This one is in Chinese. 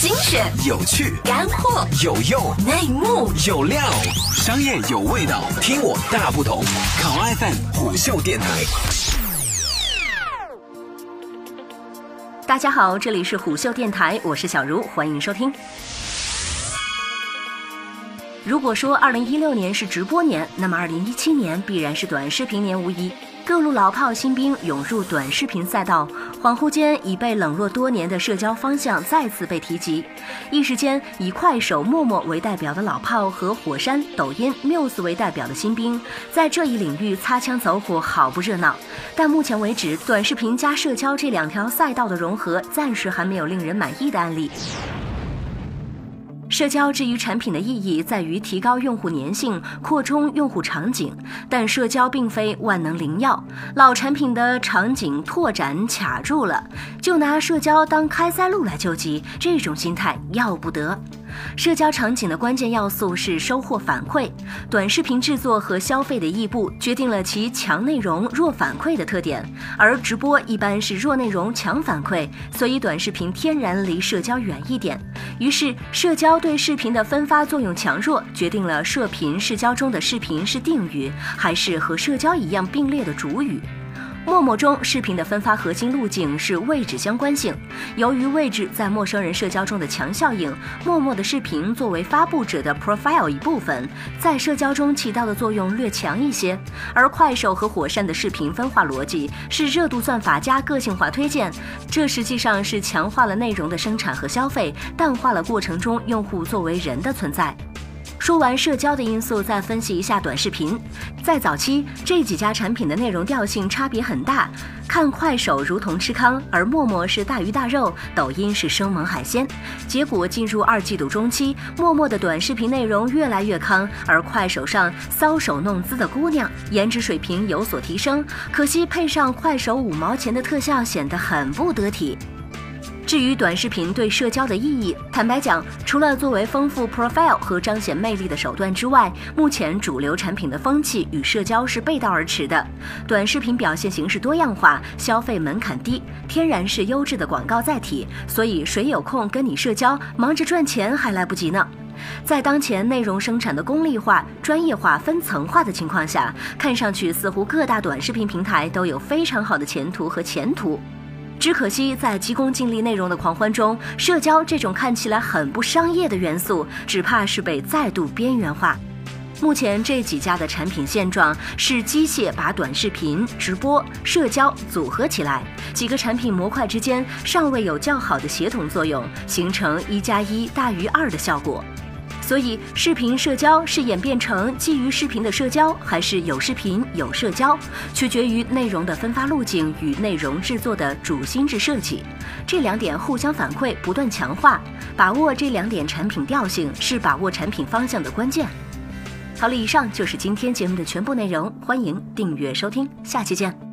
精选、有趣、干货、有用、内幕、有料，商业有味道，听我大不同。考 FM 虎嗅电台。大家好，这里是虎嗅电台，我是小茹，欢迎收听。如果说二零一六年是直播年，那么二零一七年必然是短视频年无疑。各路老炮新兵涌入短视频赛道，恍惚间已被冷落多年的社交方向再次被提及。一时间，以快手、陌陌为代表的老炮和火山、抖音、Muse 为代表的新兵，在这一领域擦枪走火，好不热闹。但目前为止，短视频加社交这两条赛道的融合，暂时还没有令人满意的案例。社交至于产品的意义在于提高用户粘性、扩充用户场景，但社交并非万能灵药，老产品的场景拓展卡住了，就拿社交当开塞露来救急，这种心态要不得。社交场景的关键要素是收获反馈，短视频制作和消费的异步决定了其强内容、弱反馈的特点，而直播一般是弱内容、强反馈，所以短视频天然离社交远一点。于是，社交对视频的分发作用强弱，决定了射频社交中的视频是定语，还是和社交一样并列的主语。陌陌中视频的分发核心路径是位置相关性。由于位置在陌生人社交中的强效应，陌陌的视频作为发布者的 profile 一部分，在社交中起到的作用略强一些。而快手和火山的视频分化逻辑是热度算法加个性化推荐，这实际上是强化了内容的生产和消费，淡化了过程中用户作为人的存在。说完社交的因素，再分析一下短视频。在早期，这几家产品的内容调性差别很大。看快手如同吃糠，而陌陌是大鱼大肉，抖音是生猛海鲜。结果进入二季度中期，陌陌的短视频内容越来越糠，而快手上搔首弄姿的姑娘颜值水平有所提升，可惜配上快手五毛钱的特效，显得很不得体。至于短视频对社交的意义，坦白讲，除了作为丰富 profile 和彰显魅力的手段之外，目前主流产品的风气与社交是背道而驰的。短视频表现形式多样化，消费门槛低，天然是优质的广告载体，所以谁有空跟你社交，忙着赚钱还来不及呢。在当前内容生产的功利化、专业化、分层化的情况下，看上去似乎各大短视频平台都有非常好的前途和前途。只可惜，在急功近利内容的狂欢中，社交这种看起来很不商业的元素，只怕是被再度边缘化。目前这几家的产品现状是机械把短视频、直播、社交组合起来，几个产品模块之间尚未有较好的协同作用，形成一加一大于二的效果。所以，视频社交是演变成基于视频的社交，还是有视频有社交，取决于内容的分发路径与内容制作的主心智设计。这两点互相反馈，不断强化，把握这两点产品调性，是把握产品方向的关键。好了，以上就是今天节目的全部内容，欢迎订阅收听，下期见。